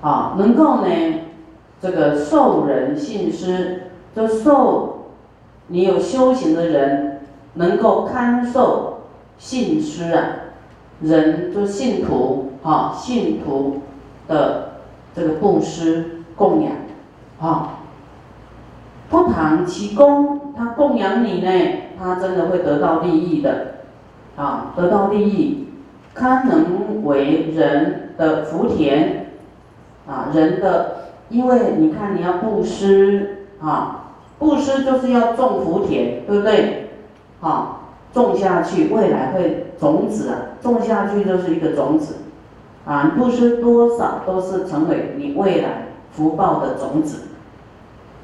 啊，能够呢，这个受人信施，就受你有修行的人能够堪受信施啊，人就信徒啊，信徒的这个布施供养啊，不谈其功，他供养你呢，他真的会得到利益的啊，得到利益，堪能为人的福田。啊，人的，因为你看你要布施啊，布施就是要种福田，对不对？啊，种下去，未来会种子啊，种下去就是一个种子，啊，布施多少都是成为你未来福报的种子，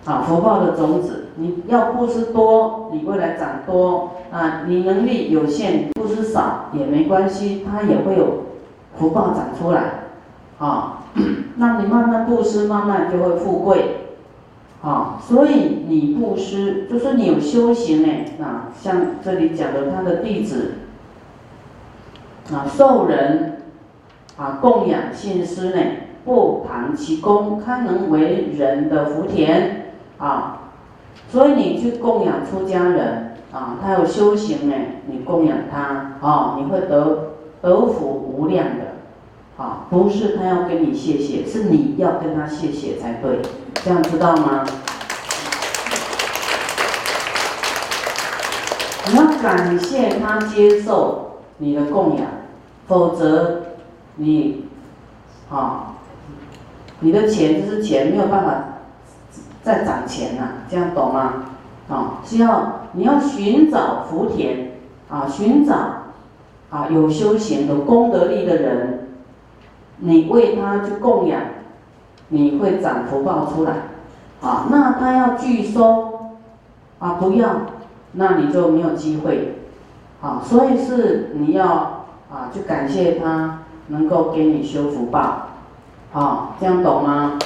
啊，福报的种子，你要布施多，你未来长多啊，你能力有限，布施少也没关系，它也会有福报长出来，啊。那你慢慢布施，慢慢就会富贵，啊，所以你布施就是你有修行呢，啊，像这里讲的他的弟子，啊，受人啊供养信施呢，不谈其功，堪能为人的福田，啊，所以你去供养出家人，啊，他有修行呢，你供养他，啊，你会得得福无量的。啊，不是他要跟你谢谢，是你要跟他谢谢才对，这样知道吗？你要感谢他接受你的供养，否则你啊，你的钱就是钱，没有办法再涨钱了，这样懂吗？啊，是要你要寻找福田啊，寻找啊有修行、有功德力的人。你为他去供养，你会长福报出来，啊，那他要拒收，啊，不要，那你就没有机会，啊，所以是你要啊，去感谢他能够给你修福报，啊，这样懂吗？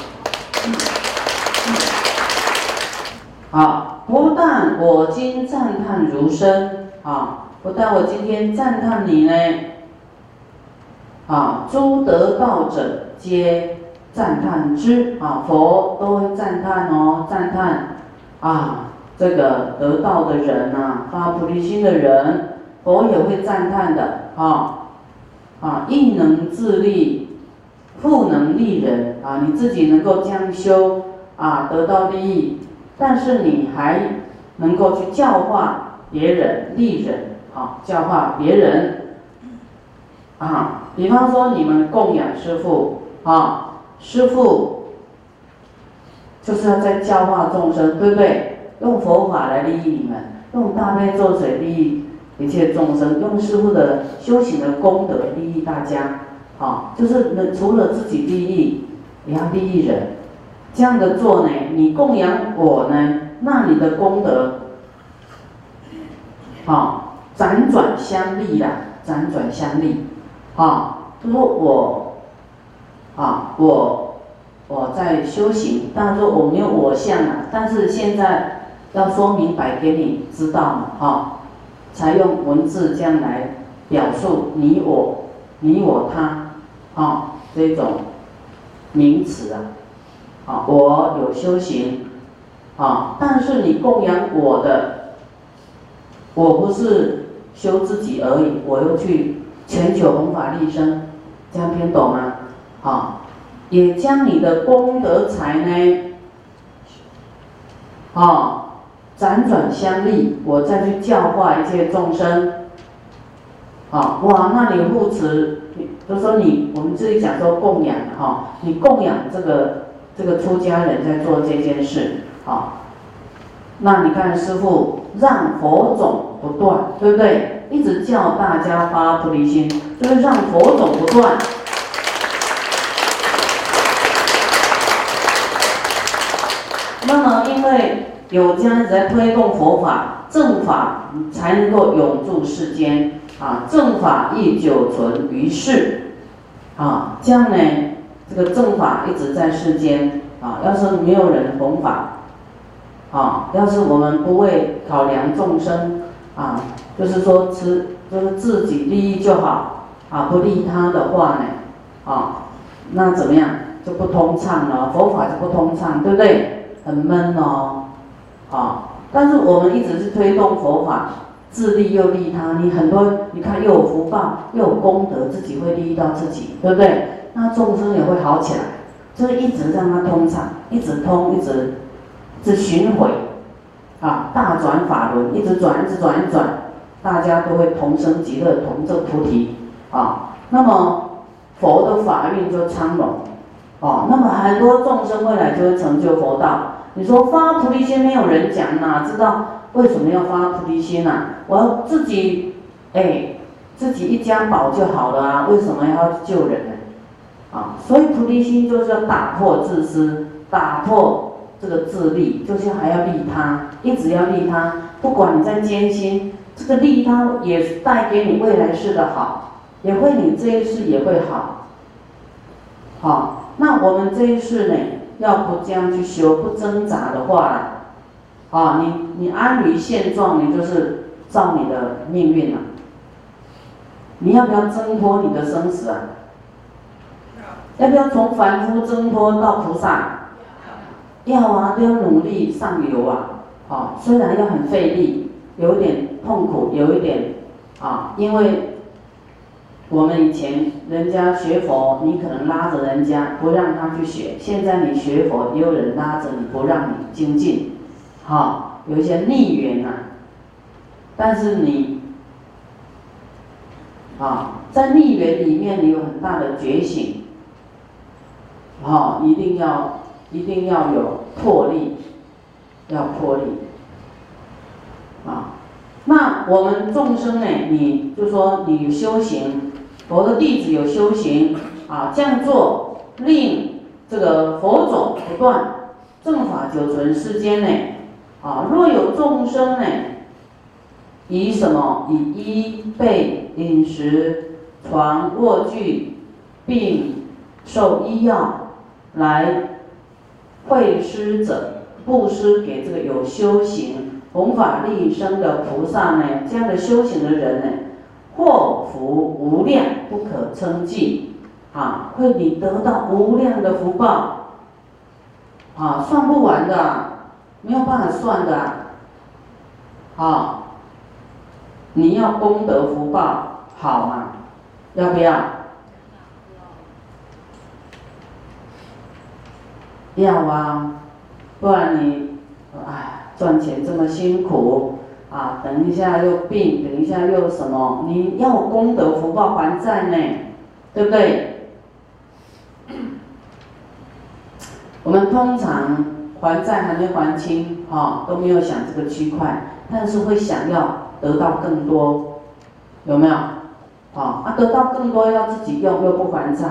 好，不但我今赞叹如生，啊，不但我今天赞叹你呢。啊，诸得道者皆赞叹之啊，佛都会赞叹哦，赞叹啊，这个得道的人呐，发菩提心的人，佛也会赞叹的啊啊，亦能自利，复能利人啊，你自己能够将修啊，得到利益，但是你还能够去教化别人，利人啊，教化别人啊。比方说，你们供养师傅啊，师傅就是要在教化众生，对不对？用佛法来利益你们，用大悲咒水利益一切众生，用师傅的修行的功德利益大家，啊，就是除了自己利益，也要利益人。这样的做呢，你供养我呢，那你的功德，啊，辗转相利啦，辗转相利。啊，他说我，啊，我我在修行，但是我没有我相啊，但是现在要说明白给你知道嘛，哈，才用文字这样来表述你我，你我他，啊，这种名词啊，啊，我有修行，啊，但是你供养我的，我不是修自己而已，我又去。全球弘法利生，这样听懂吗？好，也将你的功德财呢，好，辗转相利，我再去教化一切众生。好，哇，那你护持，就说你，我们这里讲说供养哈，你供养这个这个出家人在做这件事，好，那你看师傅让佛种不断，对不对？一直叫大家发菩提心，就是让佛种不断。那么，因为有这样子在推动佛法正法，才能够永驻世间啊，正法亦久存于世啊。这样呢，这个正法一直在世间啊。要是没有人弘法啊，要是我们不为考量众生啊。就是说，吃就是自己利益就好啊，不利他的话呢，啊，那怎么样？就不通畅了，佛法就不通畅，对不对？很闷哦，啊！但是我们一直是推动佛法，自利又利他。你很多，你看又有福报，又有功德，自己会利益到自己，对不对？那众生也会好起来，就是一直让它通畅，一直通，一直是巡回，啊，大转法轮，一直转，一直转，一转，大家都会同生极乐，同证菩提，啊，那么佛的法运就昌隆，哦，那么很多众生未来就会成就佛道。你说发菩提心没有人讲，哪知道为什么要发菩提心呢？我要自己，哎，自己一家保就好了啊，为什么要救人呢？啊，所以菩提心就是要打破自私，打破这个自利，就是还要利他，一直要利他。不管你在艰辛，这个利他也带给你未来世的好，也会你这一世也会好。好，那我们这一世呢？要不这样去修，不挣扎的话，啊，你你安于现状，你就是照你的命运了。你要不要挣脱你的生死啊？要不要从凡夫挣脱到菩萨？要啊，都要努力上游啊。啊，虽然要很费力，有一点痛苦，有一点啊，因为。我们以前人家学佛，你可能拉着人家不让他去学，现在你学佛也有人拉着你不让你精进，好，有一些逆缘呐。但是你，啊，在逆缘里面你有很大的觉醒，好，一定要一定要有魄力，要魄力，啊，那我们众生呢，你就说你修行。佛的弟子有修行啊，这样做令这个佛种不断，正法久存世间呢。啊，若有众生呢，以什么以衣被饮食床卧具，并受医药来会施者，布施给这个有修行弘法利生的菩萨呢，这样的修行的人呢。祸福无量，不可称计，啊，会你得到无量的福报，啊，算不完的，没有办法算的，啊，你要功德福报好吗？要不要？要啊，不然你，哎，赚钱这么辛苦。啊，等一下又病，等一下又什么？你要功德福报还债呢，对不对？我们通常还债还没还清，哈，都没有想这个区块，但是会想要得到更多，有没有？啊，啊，得到更多要自己用又不还债，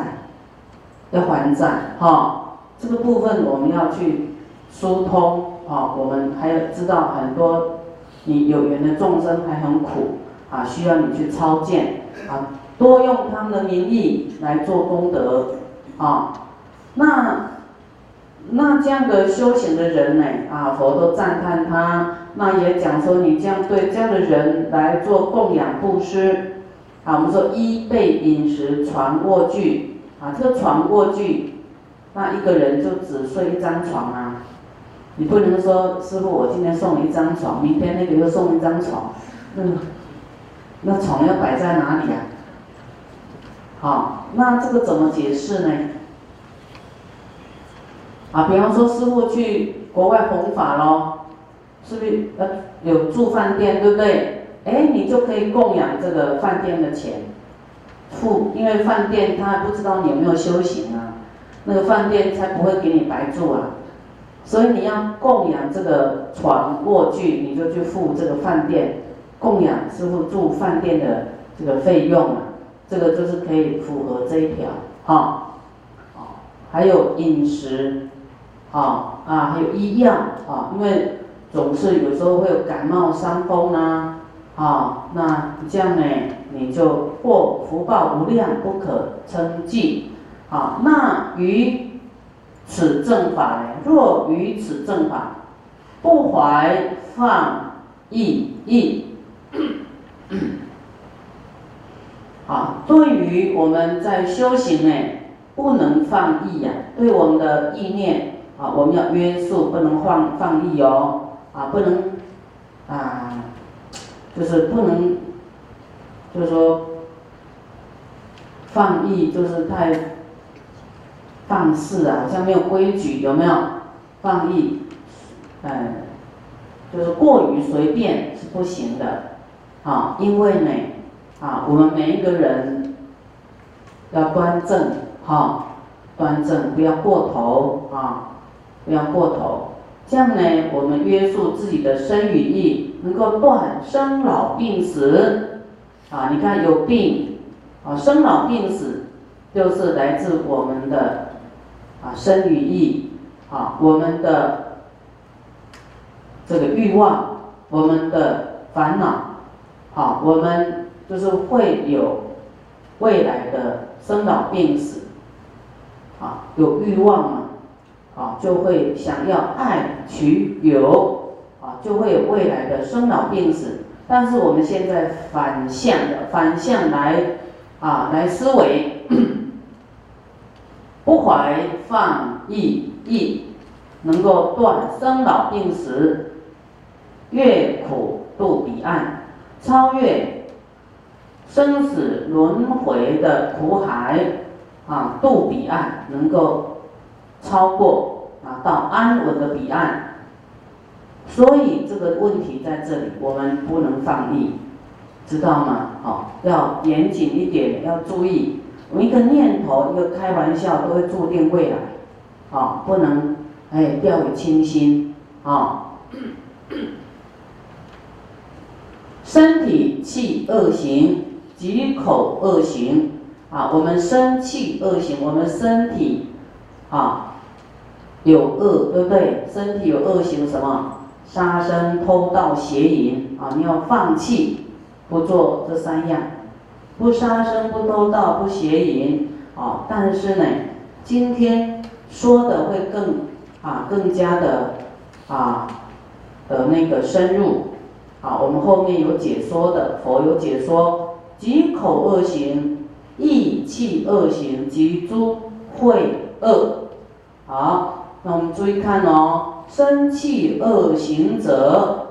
要还债，哈，这个部分我们要去疏通，啊，我们还要知道很多。你有缘的众生还很苦啊，需要你去超荐啊，多用他们的名义来做功德啊。那那这样的修行的人呢啊，佛都赞叹他。那也讲说你这样对这样的人来做供养布施啊。我们说衣被饮食床卧具啊，这个床卧具，那一个人就只睡一张床啊。你不能说师傅，我今天送你一张床，明天那个又送一张床，嗯，那床要摆在哪里啊？好，那这个怎么解释呢？啊，比方说师傅去国外弘法咯，是不是呃有住饭店，对不对？哎，你就可以供养这个饭店的钱，付，因为饭店他还不知道你有没有修行啊，那个饭店才不会给你白住啊。所以你要供养这个床卧具，你就去付这个饭店供养师傅住饭店的这个费用啊，这个就是可以符合这一条，哈，啊，还有饮食，啊啊，还有医药啊，因为总是有时候会有感冒伤风啊，啊，那这样呢，你就获福报无量，不可称计，啊，那于。此正法呢？若于此正法不怀放逸意，啊，对于我们在修行呢，不能放逸呀，对我们的意念啊，我们要约束，不能放放逸哦，啊，不能啊，就是不能，就是说放逸，就是太放肆啊，好像没有规矩，有没有？放逸，嗯，就是过于随便是不行的，啊，因为呢，啊，我们每一个人要端正，哈，端正，不要过头，啊，不要过头，这样呢，我们约束自己的身与意，能够断生老病死，啊，你看有病，啊，生老病死，就是来自我们的啊生与意，啊，我们的这个欲望，我们的烦恼，好，我们就是会有未来的生老病死。啊，有欲望嘛，啊，就会想要爱取有，啊，就会有未来的生老病死。但是我们现在反向的，反向来，啊，来思维，不怀放逸逸，能够断生老病死，越苦渡彼岸，超越生死轮回的苦海。啊，渡彼岸能够超过啊，到安稳的彼岸。所以这个问题在这里，我们不能放逸，知道吗？好，要严谨一点，要注意。我们一个念头，一个开玩笑，都会注定未来。啊，不能哎掉以轻心啊。身体气恶行，及口恶行。啊，我们生气恶行，我们身体啊有恶，对不对？身体有恶行什么？杀生、偷盗、邪淫啊！你要放弃，不做这三样，不杀生、不偷盗、不邪淫啊！但是呢，今天说的会更啊更加的啊的那个深入啊，我们后面有解说的，佛有解说，几口恶行。意气恶行及诸秽恶，好，那我们注意看哦，生气恶行者，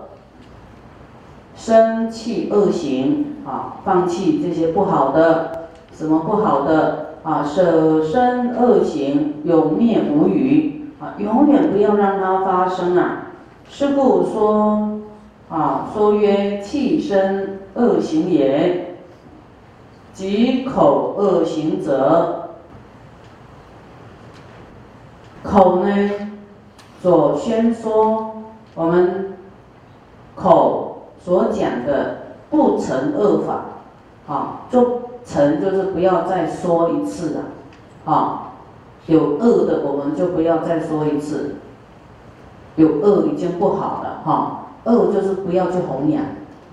生气恶行啊，放弃这些不好的，什么不好的啊？舍身恶行，永灭无余啊，永远不要让它发生啊！师父说啊，说曰气生恶行也。及口恶行者，口呢所宣说，我们口所讲的不成恶法，啊，就成就是不要再说一次了，啊，有恶的我们就不要再说一次，有恶已经不好了，哈，恶就是不要去弘扬，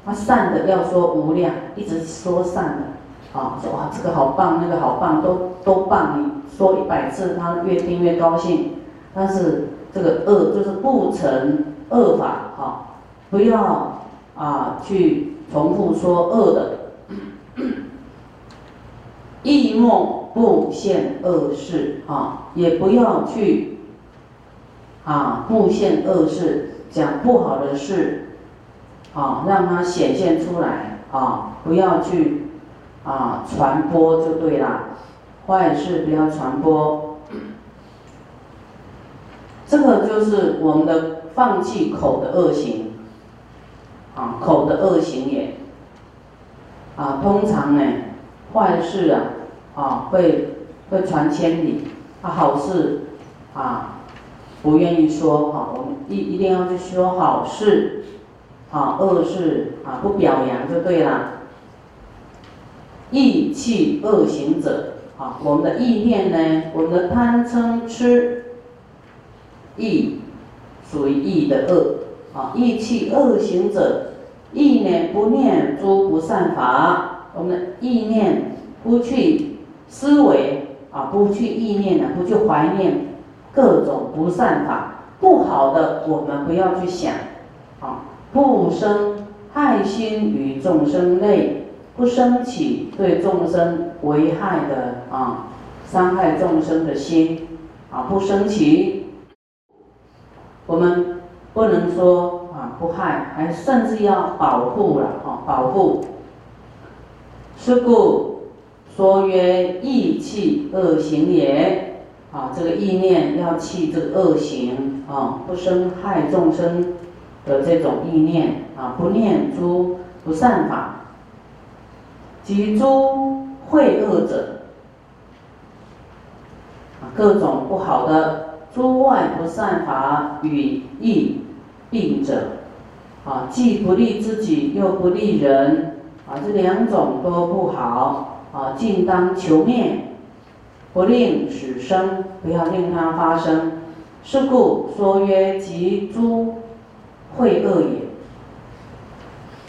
啊，善的要说无量，一直说善的。啊，说哇，这个好棒，那个好棒，都都棒。你说一百次，他越听越高兴。但是这个恶就是不成恶法，哈，不要啊去重复说恶的。意莫不现恶事，啊，也不要去啊布现恶事，讲不好的事，啊，让它显现出来，啊，不要去。啊，传播就对了，坏事不要传播。这个就是我们的放弃口的恶行，啊，口的恶行也，啊，通常呢，坏事啊，啊，会会传千里，啊，好事啊，不愿意说，哈，我们一一定要去说好事，啊，恶事啊，不表扬就对了。意气恶行者，啊，我们的意念呢？我们的贪嗔痴，意属于意的恶，啊，意气恶行者，意念不念诸不善法，我们的意念不去思维，啊，不去意念的，不去怀念各种不善法，不好的我们不要去想，啊，不生害心与众生类。不升起对众生危害的啊伤害众生的心啊不升起，我们不能说啊不害，还甚至要保护了啊保护。是故说曰：意气恶行也。啊，这个意念要弃这个恶行啊，不生害众生的这种意念啊，不念诸不善法，及诸秽恶者啊，各种不好的诸外不善法与意病者啊，既不利自己又不利人啊，这两种都不好啊，尽当求灭。不令使生，不要令它发生。是故说曰：及诸秽恶也。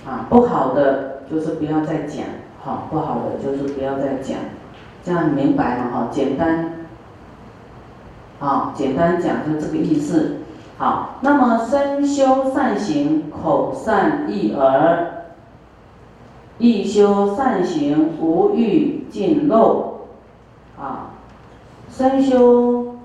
啊，不好的就是不要再讲，好，不好的就是不要再讲，这样明白吗？哈，简单，好，简单讲就这个意思。好，那么身修善行，口善意耳，意修善行，无欲尽漏，啊。身修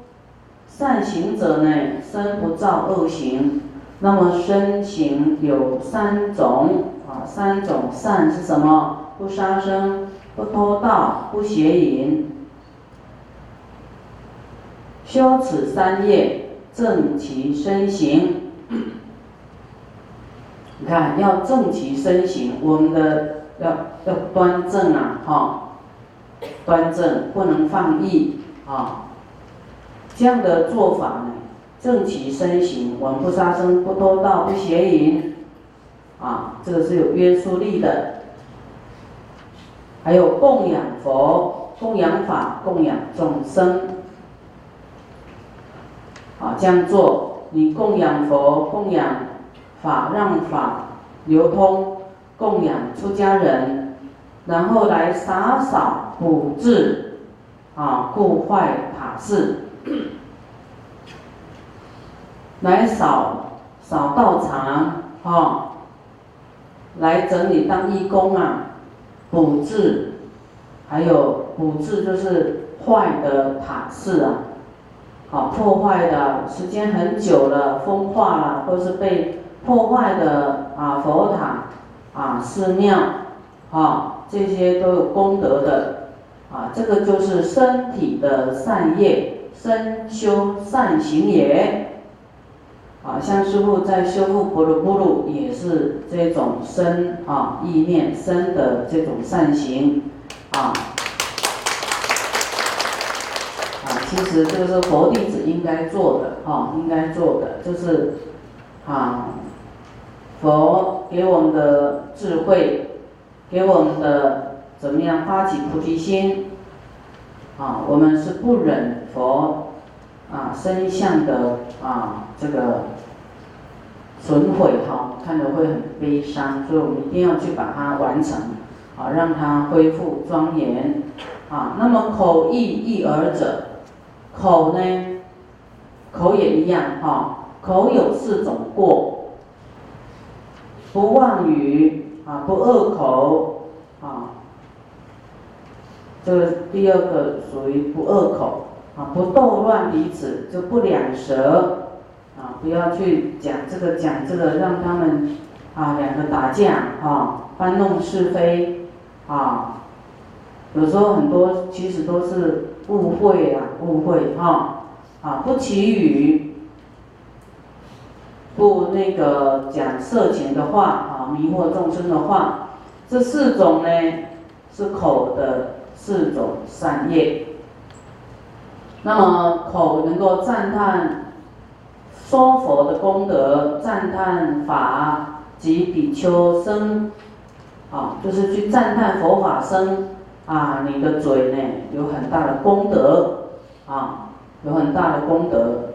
善行者呢，身不造恶行。那么身行有三种啊，三种善是什么？不杀生，不偷盗，不邪淫。修此三业，正其身行。你看，要正其身行，我们的要要端正啊，哈，端正，不能放逸。啊，这样的做法呢，正其身形，我们不杀生，不偷盗，不邪淫，啊，这个是有约束力的。还有供养佛、供养法、供养众生，啊，这样做，你供养佛、供养法，让法流通，供养出家人，然后来洒扫补治。啊，故坏塔寺，来扫扫道场，哈，来整理当义工啊，补治，还有补治就是坏的塔寺啊，好破坏的时间很久了，风化了，或是被破坏的啊佛塔啊寺庙，啊这些都有功德的。啊，这个就是身体的善业，身修善行也。啊，像师傅在修复婆罗波罗也是这种身啊意念身的这种善行，啊，啊，其实这个是佛弟子应该做的，哈，应该做的就是，啊，佛给我们的智慧，给我们的。怎么样发起菩提心？啊，我们是不忍佛啊身相的啊这个损毁哈，看着会很悲伤，所以我们一定要去把它完成，啊，让它恢复庄严。啊，那么口意意耳者，口呢，口也一样哈，口有四种过，不妄语啊，不恶口啊。这个第二个属于不恶口啊，不斗乱彼此，就不两舌啊，不要去讲这个讲这个，让他们啊两个打架啊，搬弄是非啊，有时候很多其实都是误会啊，误会哈啊，不祈语，不那个讲色情的话啊，迷惑众生的话，这四种呢是口的。四种善业，那么口能够赞叹说佛的功德，赞叹法及比丘僧，啊，就是去赞叹佛法僧啊，你的嘴呢有很大的功德，啊，有很大的功德。